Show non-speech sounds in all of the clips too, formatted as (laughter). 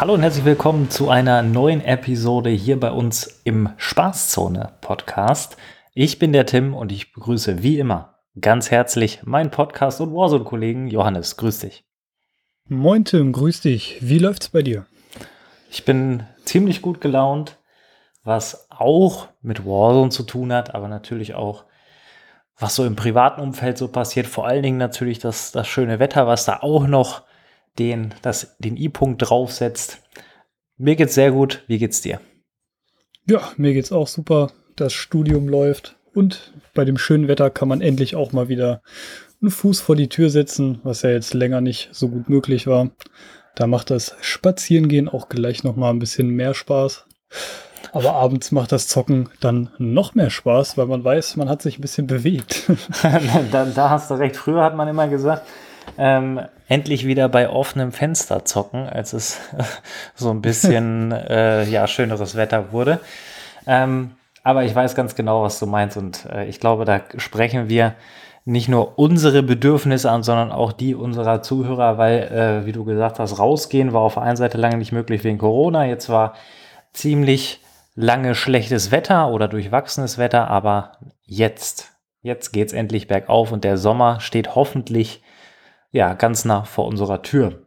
Hallo und herzlich willkommen zu einer neuen Episode hier bei uns im Spaßzone Podcast. Ich bin der Tim und ich begrüße wie immer ganz herzlich meinen Podcast und Warzone-Kollegen Johannes. Grüß dich. Moin Tim, grüß dich. Wie läuft's bei dir? Ich bin ziemlich gut gelaunt, was auch mit Warzone zu tun hat, aber natürlich auch was so im privaten Umfeld so passiert. Vor allen Dingen natürlich das, das schöne Wetter, was da auch noch den, das, den I-Punkt draufsetzt. Mir geht's sehr gut. Wie geht's dir? Ja, mir geht's auch super. Das Studium läuft und bei dem schönen Wetter kann man endlich auch mal wieder einen Fuß vor die Tür setzen, was ja jetzt länger nicht so gut möglich war. Da macht das Spazierengehen auch gleich noch mal ein bisschen mehr Spaß. Aber abends macht das Zocken dann noch mehr Spaß, weil man weiß, man hat sich ein bisschen bewegt. (laughs) da, da hast du recht. Früher hat man immer gesagt, ähm, endlich wieder bei offenem Fenster zocken, als es (laughs) so ein bisschen (laughs) äh, ja, schöneres Wetter wurde. Ähm, aber ich weiß ganz genau, was du meinst und äh, ich glaube, da sprechen wir nicht nur unsere Bedürfnisse an, sondern auch die unserer Zuhörer, weil, äh, wie du gesagt hast, rausgehen war auf der einen Seite lange nicht möglich wegen Corona. Jetzt war ziemlich lange schlechtes Wetter oder durchwachsenes Wetter, aber jetzt, jetzt geht's endlich bergauf und der Sommer steht hoffentlich ja, ganz nah vor unserer Tür.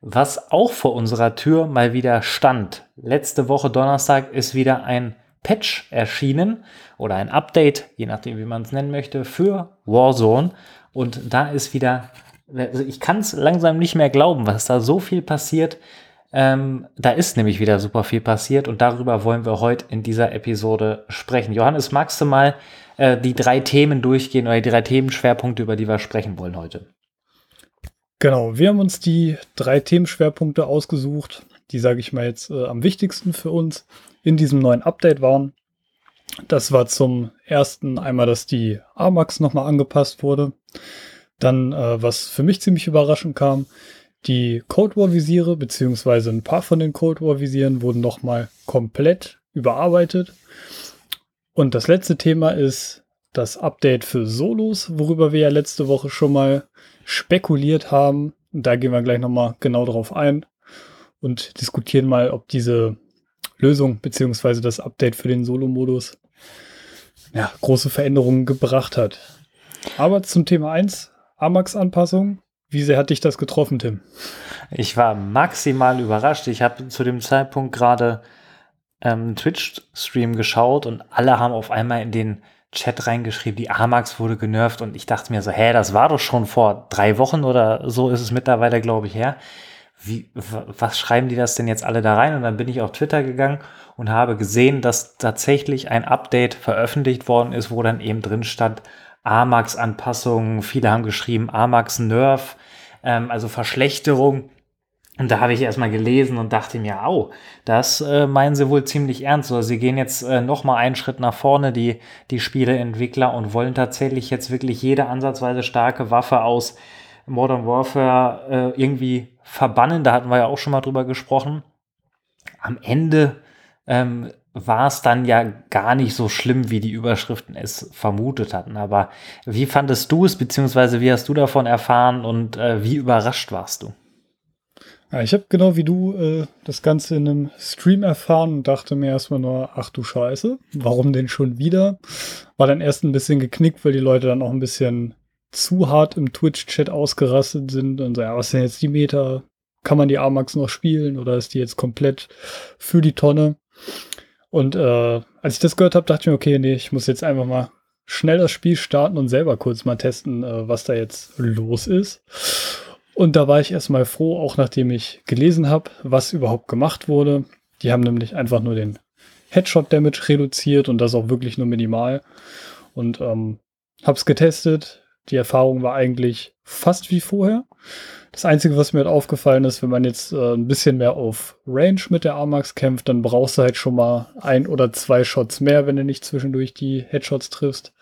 Was auch vor unserer Tür mal wieder stand. Letzte Woche Donnerstag ist wieder ein Patch erschienen oder ein Update, je nachdem, wie man es nennen möchte, für Warzone. Und da ist wieder, also ich kann es langsam nicht mehr glauben, was da so viel passiert. Ähm, da ist nämlich wieder super viel passiert und darüber wollen wir heute in dieser Episode sprechen. Johannes, magst du mal äh, die drei Themen durchgehen oder die drei Themenschwerpunkte, über die wir sprechen wollen heute. Genau, wir haben uns die drei Themenschwerpunkte ausgesucht, die, sage ich mal jetzt, äh, am wichtigsten für uns in diesem neuen Update waren. Das war zum ersten einmal, dass die AMAX nochmal angepasst wurde. Dann, äh, was für mich ziemlich überraschend kam, die Cold War Visiere, beziehungsweise ein paar von den Cold War Visieren wurden nochmal komplett überarbeitet. Und das letzte Thema ist das Update für Solos, worüber wir ja letzte Woche schon mal spekuliert haben. Und da gehen wir gleich nochmal genau drauf ein und diskutieren mal, ob diese Lösung beziehungsweise das Update für den Solo-Modus ja, große Veränderungen gebracht hat. Aber zum Thema 1, Amax-Anpassung. Wie sehr hat dich das getroffen, Tim? Ich war maximal überrascht. Ich habe zu dem Zeitpunkt gerade ähm, Twitch-Stream geschaut und alle haben auf einmal in den Chat reingeschrieben, die Amax wurde genervt und ich dachte mir so, hä, das war doch schon vor drei Wochen oder so ist es mittlerweile, glaube ich, her. Wie, was schreiben die das denn jetzt alle da rein? Und dann bin ich auf Twitter gegangen und habe gesehen, dass tatsächlich ein Update veröffentlicht worden ist, wo dann eben drin stand, Amax-Anpassungen, viele haben geschrieben, Amax-Nerf, ähm, also Verschlechterung. Und da habe ich erstmal gelesen und dachte mir, au, das äh, meinen sie wohl ziemlich ernst. Oder sie gehen jetzt äh, noch mal einen Schritt nach vorne, die, die Spieleentwickler, und wollen tatsächlich jetzt wirklich jede ansatzweise starke Waffe aus Modern Warfare äh, irgendwie verbannen. Da hatten wir ja auch schon mal drüber gesprochen. Am Ende ähm, war es dann ja gar nicht so schlimm, wie die Überschriften es vermutet hatten. Aber wie fandest du es, beziehungsweise wie hast du davon erfahren und äh, wie überrascht warst du? Ja, ich habe genau wie du äh, das Ganze in einem Stream erfahren und dachte mir erstmal nur, ach du Scheiße, warum denn schon wieder? War dann erst ein bisschen geknickt, weil die Leute dann auch ein bisschen zu hart im Twitch-Chat ausgerastet sind und so, ja, was denn jetzt die Meta? Kann man die AMAX noch spielen oder ist die jetzt komplett für die Tonne? Und äh, als ich das gehört habe, dachte ich mir, okay, nee, ich muss jetzt einfach mal schnell das Spiel starten und selber kurz mal testen, äh, was da jetzt los ist. Und da war ich erstmal froh, auch nachdem ich gelesen habe, was überhaupt gemacht wurde. Die haben nämlich einfach nur den Headshot-Damage reduziert und das auch wirklich nur minimal. Und ähm, hab's getestet. Die Erfahrung war eigentlich fast wie vorher. Das Einzige, was mir halt aufgefallen ist, wenn man jetzt äh, ein bisschen mehr auf Range mit der Armax kämpft, dann brauchst du halt schon mal ein oder zwei Shots mehr, wenn du nicht zwischendurch die Headshots triffst.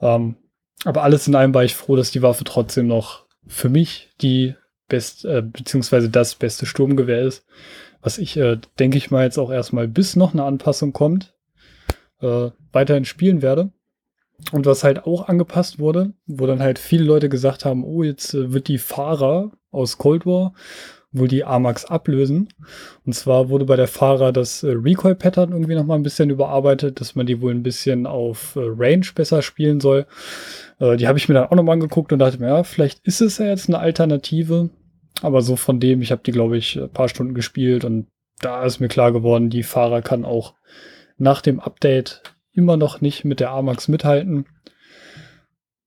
Ähm, aber alles in allem war ich froh, dass die Waffe trotzdem noch für mich die best, äh, beziehungsweise das beste Sturmgewehr ist, was ich, äh, denke ich mal, jetzt auch erstmal bis noch eine Anpassung kommt, äh, weiterhin spielen werde. Und was halt auch angepasst wurde, wo dann halt viele Leute gesagt haben, oh, jetzt äh, wird die Fahrer aus Cold War wohl die AMAX ablösen. Und zwar wurde bei der Fahrer das äh, Recoil-Pattern irgendwie nochmal ein bisschen überarbeitet, dass man die wohl ein bisschen auf äh, Range besser spielen soll. Die habe ich mir dann auch nochmal angeguckt und dachte mir, ja, vielleicht ist es ja jetzt eine Alternative. Aber so von dem, ich habe die, glaube ich, ein paar Stunden gespielt und da ist mir klar geworden, die Fahrer kann auch nach dem Update immer noch nicht mit der AMAX mithalten.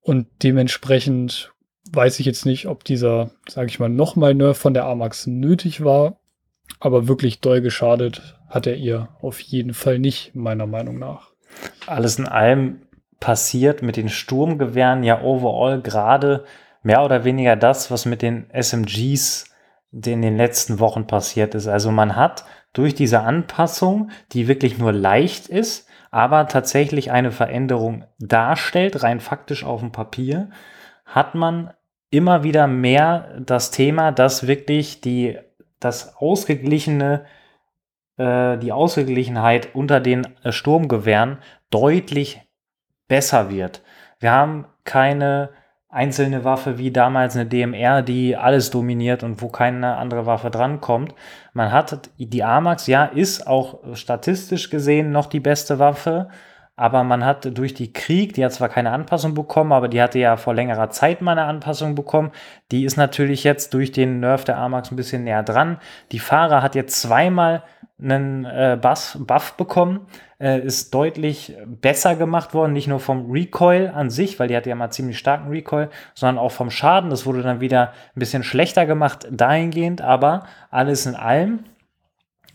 Und dementsprechend weiß ich jetzt nicht, ob dieser, sage ich mal, nochmal Nerf von der AMAX nötig war. Aber wirklich doll geschadet hat er ihr auf jeden Fall nicht, meiner Meinung nach. Alles in allem passiert mit den Sturmgewehren ja overall gerade mehr oder weniger das, was mit den SMGs in den letzten Wochen passiert ist. Also man hat durch diese Anpassung, die wirklich nur leicht ist, aber tatsächlich eine Veränderung darstellt, rein faktisch auf dem Papier, hat man immer wieder mehr das Thema, dass wirklich die, das ausgeglichene, äh, die Ausgeglichenheit unter den äh, Sturmgewehren deutlich besser wird. Wir haben keine einzelne Waffe wie damals eine DMR, die alles dominiert und wo keine andere Waffe drankommt. Man hat die AMAX, ja, ist auch statistisch gesehen noch die beste Waffe, aber man hat durch die Krieg, die hat zwar keine Anpassung bekommen, aber die hatte ja vor längerer Zeit mal eine Anpassung bekommen. Die ist natürlich jetzt durch den Nerf der Amax ein bisschen näher dran. Die Fahrer hat jetzt zweimal einen äh, Buff, Buff bekommen, äh, ist deutlich besser gemacht worden, nicht nur vom Recoil an sich, weil die hatte ja mal ziemlich starken Recoil, sondern auch vom Schaden. Das wurde dann wieder ein bisschen schlechter gemacht dahingehend, aber alles in allem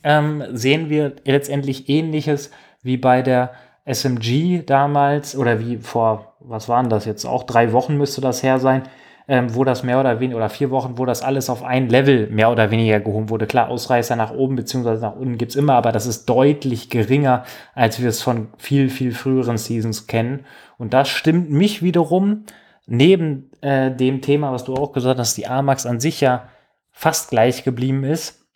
ähm, sehen wir letztendlich ähnliches wie bei der SMG damals oder wie vor, was waren das jetzt, auch drei Wochen müsste das her sein, ähm, wo das mehr oder weniger, oder vier Wochen, wo das alles auf ein Level mehr oder weniger gehoben wurde. Klar, Ausreißer nach oben beziehungsweise nach unten gibt's immer, aber das ist deutlich geringer, als wir es von viel, viel früheren Seasons kennen. Und das stimmt mich wiederum, neben äh, dem Thema, was du auch gesagt hast, die AMAX an sich ja fast gleich geblieben ist,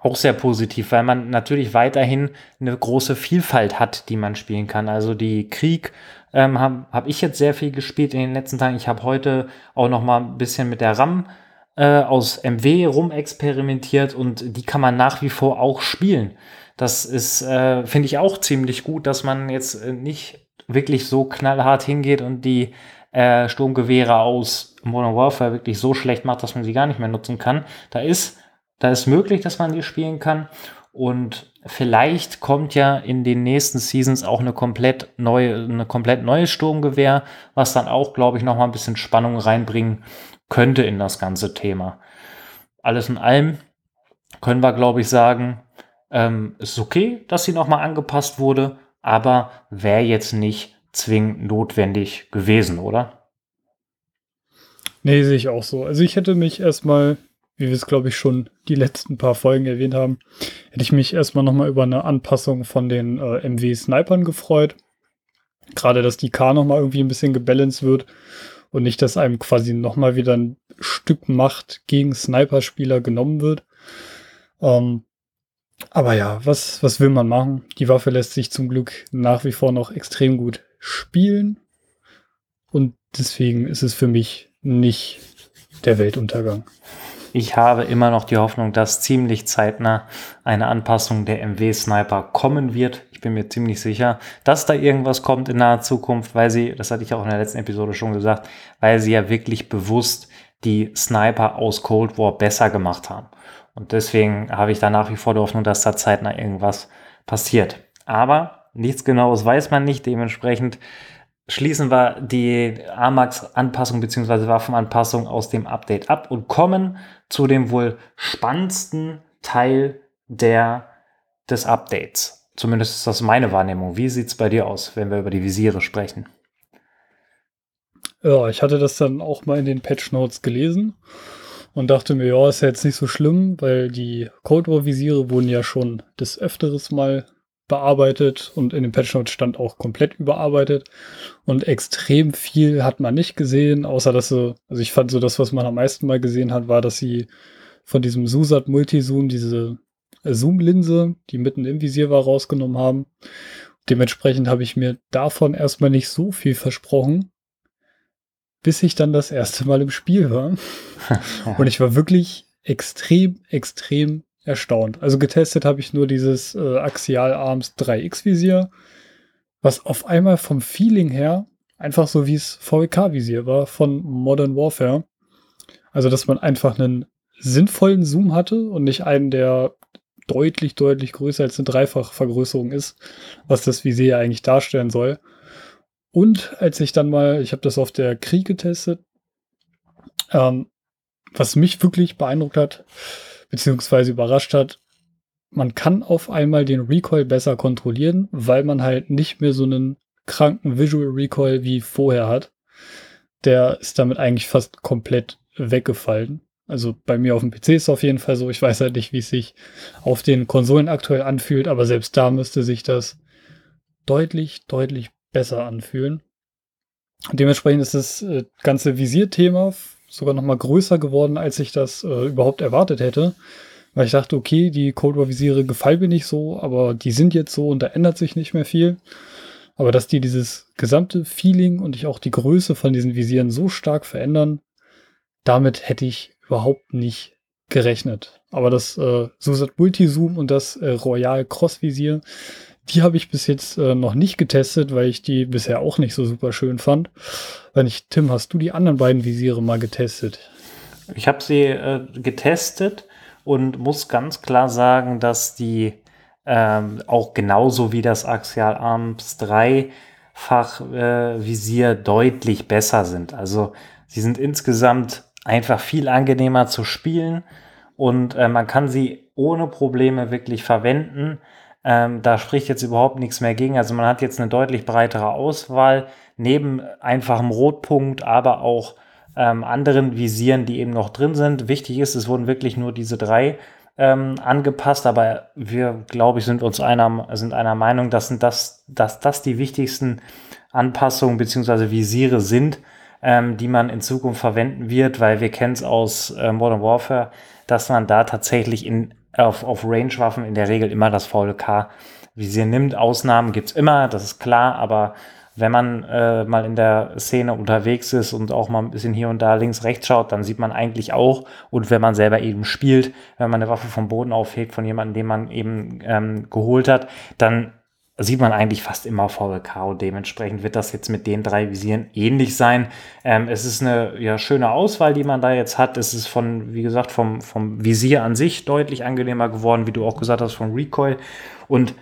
auch sehr positiv, weil man natürlich weiterhin eine große Vielfalt hat, die man spielen kann. Also die Krieg ähm, habe hab ich jetzt sehr viel gespielt in den letzten Tagen. Ich habe heute auch noch mal ein bisschen mit der RAM äh, aus MW rumexperimentiert und die kann man nach wie vor auch spielen. Das ist, äh, finde ich auch ziemlich gut, dass man jetzt äh, nicht wirklich so knallhart hingeht und die äh, Sturmgewehre aus Modern Warfare wirklich so schlecht macht, dass man sie gar nicht mehr nutzen kann. Da ist da ist möglich, dass man die spielen kann. Und vielleicht kommt ja in den nächsten Seasons auch eine komplett neue, eine komplett neue Sturmgewehr, was dann auch, glaube ich, noch mal ein bisschen Spannung reinbringen könnte in das ganze Thema. Alles in allem können wir, glaube ich, sagen, ähm, ist okay, dass sie noch mal angepasst wurde, aber wäre jetzt nicht zwingend notwendig gewesen, oder? Nee, sehe ich auch so. Also ich hätte mich erstmal wie wir es, glaube ich, schon die letzten paar Folgen erwähnt haben, hätte ich mich erstmal nochmal über eine Anpassung von den äh, MW-Snipern gefreut. Gerade, dass die K nochmal irgendwie ein bisschen gebalanced wird und nicht, dass einem quasi nochmal wieder ein Stück Macht gegen Sniper-Spieler genommen wird. Ähm, aber ja, was, was will man machen? Die Waffe lässt sich zum Glück nach wie vor noch extrem gut spielen. Und deswegen ist es für mich nicht der Weltuntergang. Ich habe immer noch die Hoffnung, dass ziemlich zeitnah eine Anpassung der MW-Sniper kommen wird. Ich bin mir ziemlich sicher, dass da irgendwas kommt in naher Zukunft, weil sie, das hatte ich auch in der letzten Episode schon gesagt, weil sie ja wirklich bewusst die Sniper aus Cold War besser gemacht haben. Und deswegen habe ich da nach wie vor die Hoffnung, dass da zeitnah irgendwas passiert. Aber nichts Genaues weiß man nicht. Dementsprechend schließen wir die AMAX-Anpassung bzw. Waffenanpassung aus dem Update ab und kommen zu dem wohl spannendsten Teil der, des Updates. Zumindest ist das meine Wahrnehmung. Wie sieht es bei dir aus, wenn wir über die Visiere sprechen? Ja, ich hatte das dann auch mal in den Patch Notes gelesen und dachte mir, ja, ist ja jetzt nicht so schlimm, weil die Cold War Visiere wurden ja schon des Öfteres mal bearbeitet und in dem Patch Notes stand auch komplett überarbeitet und extrem viel hat man nicht gesehen, außer dass sie, also ich fand so das, was man am meisten mal gesehen hat, war, dass sie von diesem Susat Multizoom diese Zoom-Linse, die mitten im Visier war, rausgenommen haben. Dementsprechend habe ich mir davon erstmal nicht so viel versprochen, bis ich dann das erste Mal im Spiel war. (laughs) und ich war wirklich extrem, extrem erstaunt. Also getestet habe ich nur dieses äh, Axial Arms 3X Visier, was auf einmal vom Feeling her einfach so wie es VWK Visier war von Modern Warfare. Also, dass man einfach einen sinnvollen Zoom hatte und nicht einen, der deutlich, deutlich größer als eine Dreifachvergrößerung ist, was das Visier eigentlich darstellen soll. Und als ich dann mal, ich habe das auf der Krieg getestet, ähm, was mich wirklich beeindruckt hat, beziehungsweise überrascht hat, man kann auf einmal den Recoil besser kontrollieren, weil man halt nicht mehr so einen kranken Visual Recoil wie vorher hat. Der ist damit eigentlich fast komplett weggefallen. Also bei mir auf dem PC ist es auf jeden Fall so. Ich weiß halt nicht, wie es sich auf den Konsolen aktuell anfühlt, aber selbst da müsste sich das deutlich, deutlich besser anfühlen. Dementsprechend ist das äh, ganze Visierthema sogar noch mal größer geworden, als ich das äh, überhaupt erwartet hätte. Weil ich dachte, okay, die Cold War Visiere gefallen mir nicht so, aber die sind jetzt so und da ändert sich nicht mehr viel. Aber dass die dieses gesamte Feeling und ich auch die Größe von diesen Visieren so stark verändern, damit hätte ich überhaupt nicht gerechnet. Aber das äh, Susat Multizoom und das äh, Royal Cross Visier, die habe ich bis jetzt äh, noch nicht getestet, weil ich die bisher auch nicht so super schön fand. Wenn ich, Tim, hast du die anderen beiden Visiere mal getestet? Ich habe sie äh, getestet und muss ganz klar sagen, dass die ähm, auch genauso wie das Axial Arms 3 Fach äh, Visier deutlich besser sind. Also sie sind insgesamt einfach viel angenehmer zu spielen und äh, man kann sie ohne Probleme wirklich verwenden. Ähm, da spricht jetzt überhaupt nichts mehr gegen. Also man hat jetzt eine deutlich breitere Auswahl, neben einfachem Rotpunkt, aber auch ähm, anderen Visieren, die eben noch drin sind. Wichtig ist, es wurden wirklich nur diese drei ähm, angepasst, aber wir, glaube ich, sind uns einer, sind einer Meinung, dass das, dass das die wichtigsten Anpassungen bzw. Visiere sind, ähm, die man in Zukunft verwenden wird, weil wir kennen es aus äh, Modern Warfare, dass man da tatsächlich in, auf, auf Range-Waffen in der Regel immer das VLK-Visier nimmt. Ausnahmen gibt es immer, das ist klar, aber wenn man äh, mal in der Szene unterwegs ist und auch mal ein bisschen hier und da links, rechts schaut, dann sieht man eigentlich auch, und wenn man selber eben spielt, wenn man eine Waffe vom Boden aufhebt von jemandem, den man eben ähm, geholt hat, dann sieht man eigentlich fast immer VLK dementsprechend wird das jetzt mit den drei Visieren ähnlich sein. Ähm, es ist eine ja, schöne Auswahl, die man da jetzt hat. Es ist von, wie gesagt, vom, vom Visier an sich deutlich angenehmer geworden, wie du auch gesagt hast, vom Recoil. Und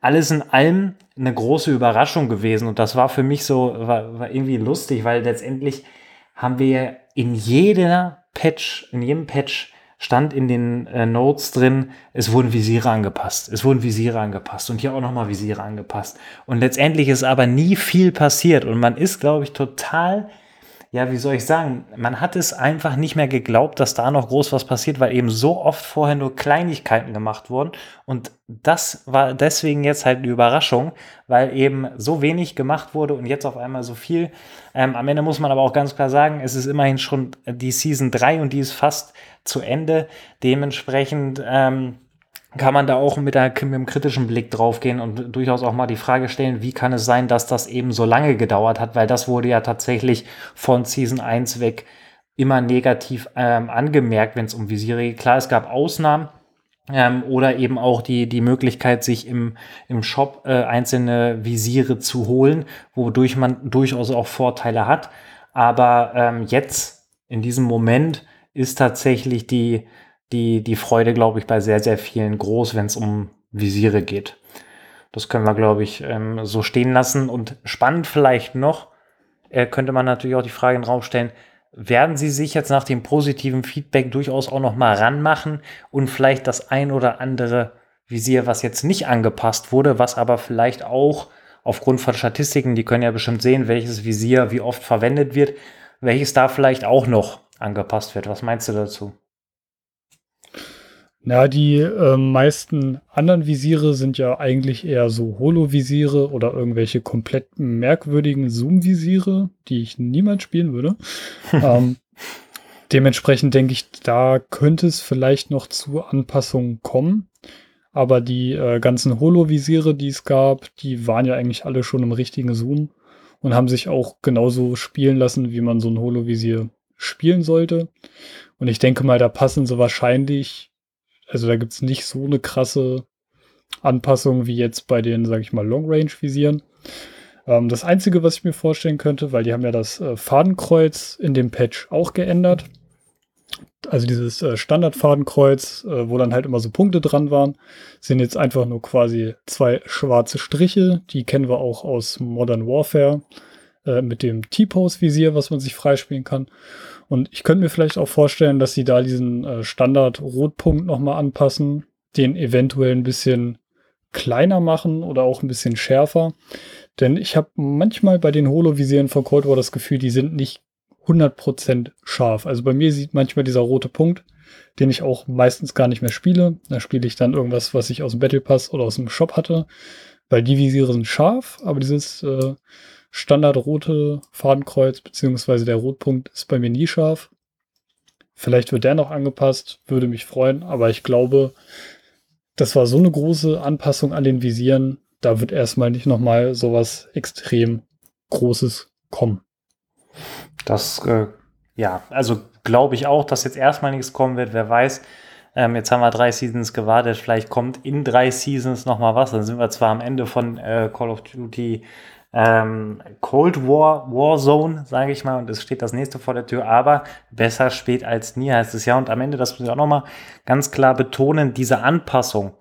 alles in allem eine große Überraschung gewesen. Und das war für mich so, war, war irgendwie lustig, weil letztendlich haben wir in jeder Patch, in jedem Patch stand in den äh, Notes drin, es wurden Visiere angepasst. Es wurden Visiere angepasst und hier auch nochmal Visiere angepasst. Und letztendlich ist aber nie viel passiert und man ist, glaube ich, total ja, wie soll ich sagen, man hat es einfach nicht mehr geglaubt, dass da noch groß was passiert, weil eben so oft vorher nur Kleinigkeiten gemacht wurden. Und das war deswegen jetzt halt eine Überraschung, weil eben so wenig gemacht wurde und jetzt auf einmal so viel. Ähm, am Ende muss man aber auch ganz klar sagen, es ist immerhin schon die Season 3 und die ist fast zu Ende. Dementsprechend ähm, kann man da auch mit, der, mit einem kritischen Blick draufgehen und durchaus auch mal die Frage stellen, wie kann es sein, dass das eben so lange gedauert hat, weil das wurde ja tatsächlich von Season 1 weg immer negativ ähm, angemerkt, wenn es um Visiere geht. Klar, es gab Ausnahmen, ähm, oder eben auch die, die Möglichkeit, sich im, im Shop äh, einzelne Visiere zu holen, wodurch man durchaus auch Vorteile hat. Aber ähm, jetzt, in diesem Moment, ist tatsächlich die, die, die Freude, glaube ich, bei sehr, sehr vielen groß, wenn es um Visiere geht. Das können wir, glaube ich, ähm, so stehen lassen. Und spannend vielleicht noch, äh, könnte man natürlich auch die Frage in den Raum stellen, werden Sie sich jetzt nach dem positiven Feedback durchaus auch noch mal ranmachen und vielleicht das ein oder andere Visier, was jetzt nicht angepasst wurde, was aber vielleicht auch aufgrund von Statistiken, die können ja bestimmt sehen, welches Visier wie oft verwendet wird, welches da vielleicht auch noch angepasst wird. Was meinst du dazu? Na, die äh, meisten anderen Visiere sind ja eigentlich eher so Holo-Visiere oder irgendwelche komplett merkwürdigen Zoom-Visiere, die ich niemals spielen würde. (laughs) ähm, dementsprechend denke ich, da könnte es vielleicht noch zu Anpassungen kommen. Aber die äh, ganzen Holo-Visiere, die es gab, die waren ja eigentlich alle schon im richtigen Zoom und haben sich auch genauso spielen lassen, wie man so ein Holo-Visier spielen sollte. Und ich denke mal, da passen sie wahrscheinlich, also da gibt es nicht so eine krasse Anpassung wie jetzt bei den, sage ich mal, Long-Range-Visieren. Ähm, das Einzige, was ich mir vorstellen könnte, weil die haben ja das äh, Fadenkreuz in dem Patch auch geändert. Also dieses äh, Standardfadenkreuz, äh, wo dann halt immer so Punkte dran waren, sind jetzt einfach nur quasi zwei schwarze Striche. Die kennen wir auch aus Modern Warfare äh, mit dem T-Pose-Visier, was man sich freispielen kann. Und ich könnte mir vielleicht auch vorstellen, dass sie da diesen äh, Standard-Rotpunkt nochmal anpassen, den eventuell ein bisschen kleiner machen oder auch ein bisschen schärfer. Denn ich habe manchmal bei den Holo-Visieren von Cold War das Gefühl, die sind nicht 100% scharf. Also bei mir sieht manchmal dieser rote Punkt, den ich auch meistens gar nicht mehr spiele. Da spiele ich dann irgendwas, was ich aus dem Battle Pass oder aus dem Shop hatte, weil die Visiere sind scharf, aber dieses äh, standardrote Fadenkreuz beziehungsweise der Rotpunkt ist bei mir nie scharf. Vielleicht wird der noch angepasst, würde mich freuen, aber ich glaube, das war so eine große Anpassung an den Visieren, da wird erstmal nicht nochmal sowas extrem Großes kommen. Das, äh, ja, also glaube ich auch, dass jetzt erstmal nichts kommen wird. Wer weiß, ähm, jetzt haben wir drei Seasons gewartet, vielleicht kommt in drei Seasons nochmal was. Dann sind wir zwar am Ende von äh, Call of Duty ähm, Cold War, Warzone, sage ich mal, und es steht das nächste vor der Tür, aber besser spät als nie heißt es ja. Und am Ende, das muss ich auch nochmal ganz klar betonen, diese Anpassung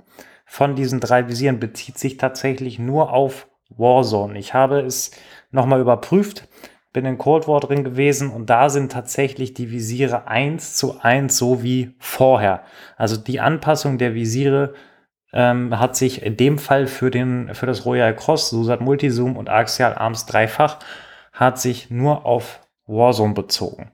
von diesen drei Visieren bezieht sich tatsächlich nur auf Warzone. Ich habe es nochmal überprüft, bin in Cold War drin gewesen und da sind tatsächlich die Visiere eins zu eins so wie vorher. Also die Anpassung der Visiere ähm, hat sich in dem Fall für, den, für das Royal Cross, Susat Multizoom und Axial Arms dreifach, hat sich nur auf Warzone bezogen.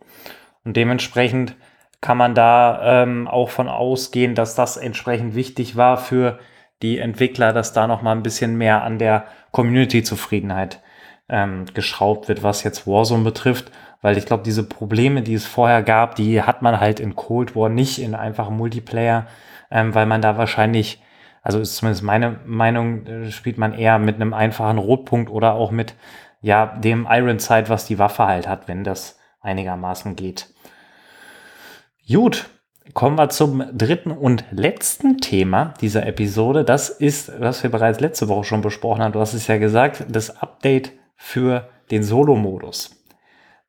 Und dementsprechend kann man da ähm, auch von ausgehen, dass das entsprechend wichtig war für die Entwickler, dass da noch mal ein bisschen mehr an der Community-Zufriedenheit ähm, geschraubt wird, was jetzt Warzone betrifft. Weil ich glaube, diese Probleme, die es vorher gab, die hat man halt in Cold War nicht in einfachen Multiplayer, ähm, weil man da wahrscheinlich also ist zumindest meine Meinung, äh, spielt man eher mit einem einfachen Rotpunkt oder auch mit ja, dem Iron Sight, was die Waffe halt hat, wenn das einigermaßen geht. Gut, kommen wir zum dritten und letzten Thema dieser Episode. Das ist, was wir bereits letzte Woche schon besprochen haben. Du hast es ja gesagt, das Update für den Solo-Modus.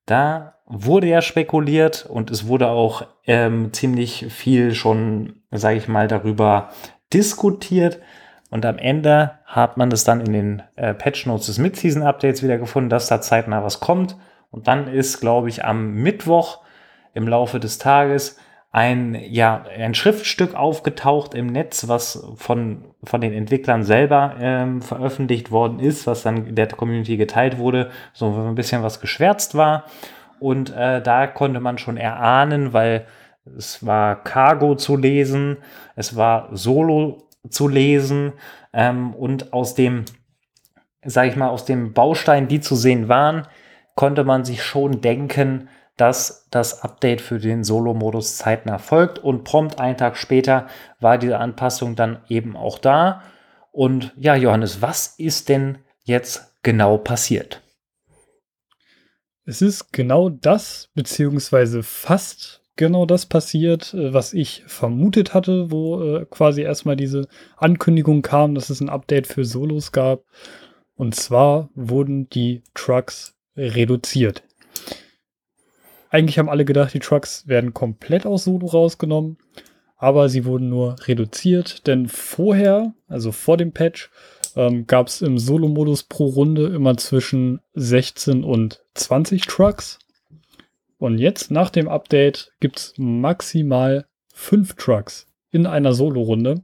Da wurde ja spekuliert und es wurde auch ähm, ziemlich viel schon, sage ich mal, darüber diskutiert und am Ende hat man das dann in den äh, Patch Notes des Mid-Season Updates wieder gefunden, dass da zeitnah was kommt. Und dann ist, glaube ich, am Mittwoch im Laufe des Tages ein, ja, ein Schriftstück aufgetaucht im Netz, was von, von den Entwicklern selber ähm, veröffentlicht worden ist, was dann der Community geteilt wurde, so ein bisschen was geschwärzt war. Und äh, da konnte man schon erahnen, weil es war Cargo zu lesen, es war Solo zu lesen ähm, und aus dem, sag ich mal, aus dem Baustein, die zu sehen waren, konnte man sich schon denken, dass das Update für den Solo-Modus zeitnah folgt und prompt einen Tag später war diese Anpassung dann eben auch da. Und ja, Johannes, was ist denn jetzt genau passiert? Es ist genau das, beziehungsweise fast genau das passiert, äh, was ich vermutet hatte, wo äh, quasi erstmal diese Ankündigung kam, dass es ein Update für Solos gab. Und zwar wurden die Trucks reduziert. Eigentlich haben alle gedacht, die Trucks werden komplett aus Solo rausgenommen, aber sie wurden nur reduziert, denn vorher, also vor dem Patch, ähm, gab es im Solo-Modus pro Runde immer zwischen 16 und 20 Trucks. Und jetzt nach dem Update gibt es maximal fünf Trucks in einer Solo-Runde,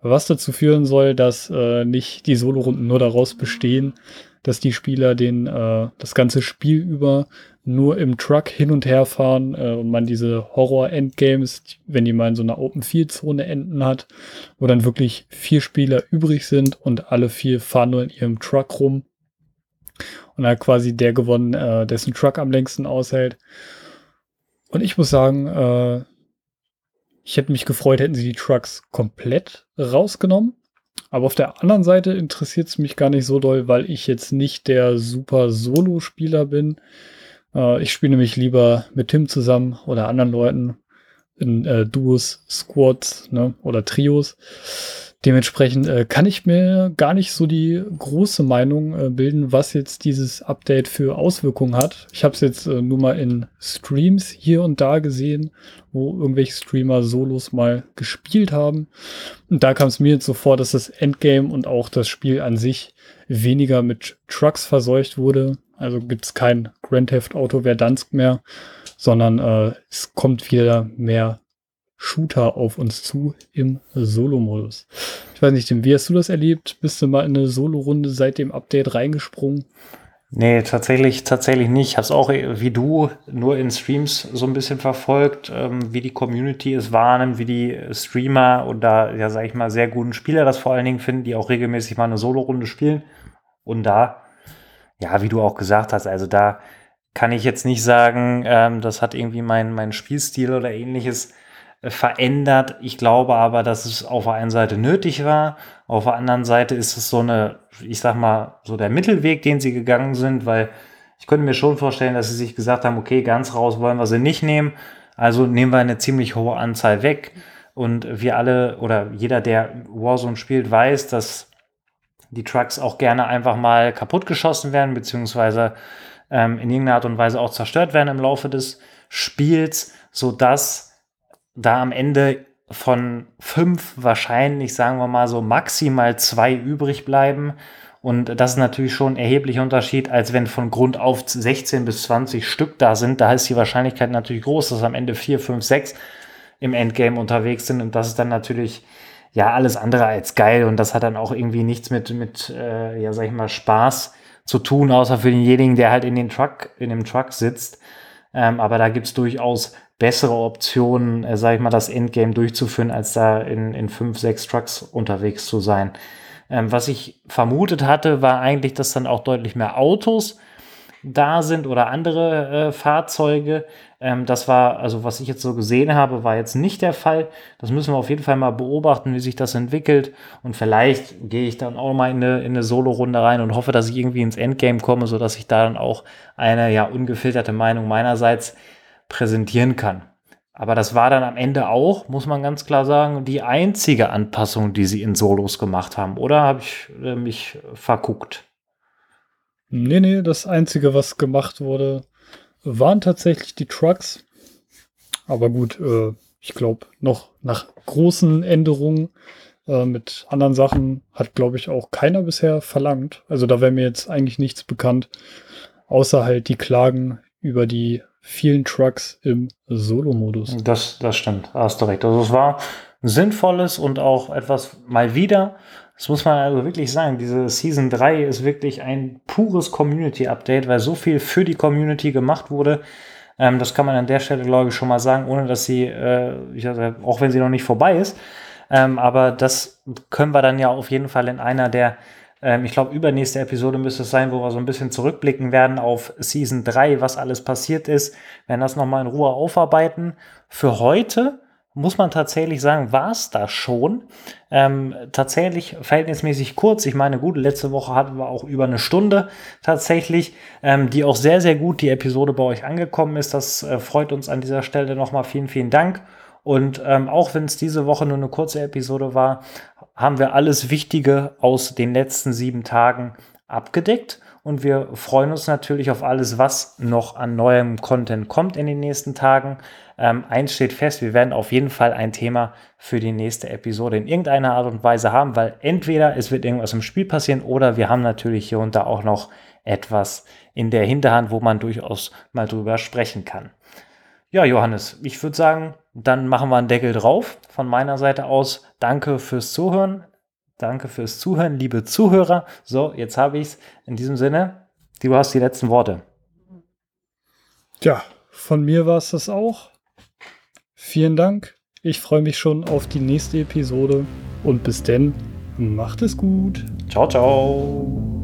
was dazu führen soll, dass äh, nicht die Solo-Runden nur daraus bestehen, dass die Spieler den äh, das ganze Spiel über nur im Truck hin und her fahren äh, und man diese Horror-Endgames, wenn die mal in so einer Open-Field-Zone enden hat, wo dann wirklich vier Spieler übrig sind und alle vier fahren nur in ihrem Truck rum und hat quasi der gewonnen, äh, dessen Truck am längsten aushält. Und ich muss sagen, äh, ich hätte mich gefreut, hätten sie die Trucks komplett rausgenommen. Aber auf der anderen Seite interessiert es mich gar nicht so doll, weil ich jetzt nicht der super Solo-Spieler bin. Äh, ich spiele nämlich lieber mit Tim zusammen oder anderen Leuten. in äh, Duos, Squads ne, oder Trios. Dementsprechend äh, kann ich mir gar nicht so die große Meinung äh, bilden, was jetzt dieses Update für Auswirkungen hat. Ich habe es jetzt äh, nur mal in Streams hier und da gesehen, wo irgendwelche Streamer Solos mal gespielt haben. Und da kam es mir jetzt so vor, dass das Endgame und auch das Spiel an sich weniger mit Trucks verseucht wurde. Also gibt es kein Grand Theft Auto Verdansk mehr, sondern äh, es kommt wieder mehr Shooter auf uns zu im Solo-Modus. Ich weiß nicht, wie hast du das erlebt? Bist du mal in eine Solo-Runde seit dem Update reingesprungen? Nee, tatsächlich, tatsächlich nicht. Ich habe es auch wie du nur in Streams so ein bisschen verfolgt, ähm, wie die Community es wahrnimmt, wie die Streamer oder ja, sag ich mal, sehr guten Spieler das vor allen Dingen finden, die auch regelmäßig mal eine Solo-Runde spielen. Und da, ja, wie du auch gesagt hast, also da kann ich jetzt nicht sagen, ähm, das hat irgendwie mein, mein Spielstil oder ähnliches äh, verändert. Ich glaube aber, dass es auf der einen Seite nötig war. Auf der anderen Seite ist es so eine, ich sag mal, so der Mittelweg, den sie gegangen sind, weil ich könnte mir schon vorstellen, dass sie sich gesagt haben, okay, ganz raus wollen wir sie nicht nehmen. Also nehmen wir eine ziemlich hohe Anzahl weg. Und wir alle oder jeder, der Warzone spielt, weiß, dass die Trucks auch gerne einfach mal kaputtgeschossen werden, beziehungsweise ähm, in irgendeiner Art und Weise auch zerstört werden im Laufe des Spiels, sodass da am Ende von fünf wahrscheinlich, sagen wir mal so, maximal zwei übrig bleiben. Und das ist natürlich schon ein erheblicher Unterschied, als wenn von Grund auf 16 bis 20 Stück da sind. Da ist die Wahrscheinlichkeit natürlich groß, dass am Ende 4, 5, 6 im Endgame unterwegs sind. Und das ist dann natürlich ja alles andere als geil. Und das hat dann auch irgendwie nichts mit, mit äh, ja, sag ich mal, Spaß zu tun, außer für denjenigen, der halt in den Truck, in dem Truck sitzt. Ähm, aber da gibt es durchaus bessere Optionen, äh, sage ich mal, das Endgame durchzuführen, als da in, in fünf, sechs Trucks unterwegs zu sein. Ähm, was ich vermutet hatte, war eigentlich, dass dann auch deutlich mehr Autos da sind oder andere äh, Fahrzeuge. Ähm, das war, also was ich jetzt so gesehen habe, war jetzt nicht der Fall. Das müssen wir auf jeden Fall mal beobachten, wie sich das entwickelt. Und vielleicht gehe ich dann auch mal in eine, in eine Solo-Runde rein und hoffe, dass ich irgendwie ins Endgame komme, sodass ich da dann auch eine ja ungefilterte Meinung meinerseits präsentieren kann. Aber das war dann am Ende auch, muss man ganz klar sagen, die einzige Anpassung, die sie in Solos gemacht haben. Oder habe ich äh, mich verguckt? Nee, nee, das Einzige, was gemacht wurde, waren tatsächlich die Trucks. Aber gut, äh, ich glaube, noch nach großen Änderungen äh, mit anderen Sachen hat, glaube ich, auch keiner bisher verlangt. Also da wäre mir jetzt eigentlich nichts bekannt, außer halt die Klagen über die vielen Trucks im Solo-Modus. Das, das stimmt, hast du recht. Also es war ein sinnvolles und auch etwas mal wieder, das muss man also wirklich sagen, diese Season 3 ist wirklich ein pures Community-Update, weil so viel für die Community gemacht wurde. Ähm, das kann man an der Stelle, glaube ich, schon mal sagen, ohne dass sie, äh, auch wenn sie noch nicht vorbei ist. Ähm, aber das können wir dann ja auf jeden Fall in einer der ich glaube, übernächste Episode müsste es sein, wo wir so ein bisschen zurückblicken werden auf Season 3, was alles passiert ist. Wir werden das nochmal in Ruhe aufarbeiten. Für heute muss man tatsächlich sagen, war es das schon. Ähm, tatsächlich verhältnismäßig kurz. Ich meine, gut, letzte Woche hatten wir auch über eine Stunde tatsächlich, ähm, die auch sehr, sehr gut die Episode bei euch angekommen ist. Das äh, freut uns an dieser Stelle nochmal. Vielen, vielen Dank. Und ähm, auch wenn es diese Woche nur eine kurze Episode war, haben wir alles Wichtige aus den letzten sieben Tagen abgedeckt. Und wir freuen uns natürlich auf alles, was noch an neuem Content kommt in den nächsten Tagen. Ähm, eins steht fest, wir werden auf jeden Fall ein Thema für die nächste Episode in irgendeiner Art und Weise haben, weil entweder es wird irgendwas im Spiel passieren oder wir haben natürlich hier und da auch noch etwas in der Hinterhand, wo man durchaus mal drüber sprechen kann. Ja, Johannes, ich würde sagen, dann machen wir einen Deckel drauf. Von meiner Seite aus danke fürs Zuhören. Danke fürs Zuhören, liebe Zuhörer. So, jetzt habe ich es. In diesem Sinne, du hast die letzten Worte. Ja, von mir war es das auch. Vielen Dank. Ich freue mich schon auf die nächste Episode und bis denn, macht es gut. Ciao, ciao.